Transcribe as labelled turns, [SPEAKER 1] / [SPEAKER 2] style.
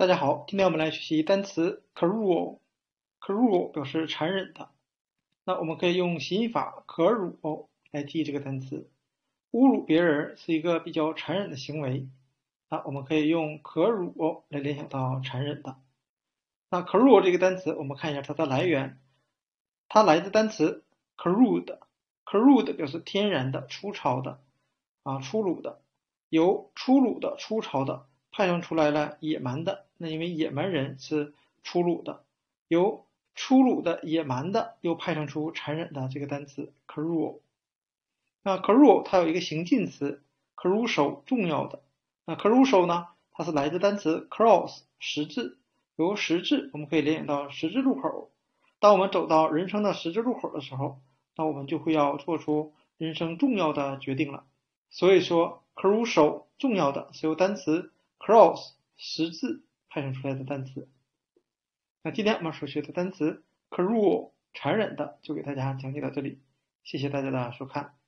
[SPEAKER 1] 大家好，今天我们来学习单词 cruel。cruel 表示残忍的。那我们可以用谐音法可辱来记这个单词。侮辱别人是一个比较残忍的行为。那我们可以用可辱来联想到残忍的。那 cruel 这个单词，我们看一下它的来源。它来自单词 crude。crude 表示天然的、粗糙的啊，粗鲁的，由粗鲁的、粗糙的。派生出来了野蛮的，那因为野蛮人是粗鲁的，由粗鲁的、野蛮的又派生出残忍的这个单词 cruel。那 cruel 它有一个形近词 crucial 重要的。那 crucial 呢，它是来自单词 cross 十字，由十字我们可以联想到十字路口。当我们走到人生的十字路口的时候，那我们就会要做出人生重要的决定了。所以说 crucial 重要的是由单词。Cross 十字派生出来的单词。那今天我们所学的单词 cruel 残忍的就给大家讲解到这里，谢谢大家的收看。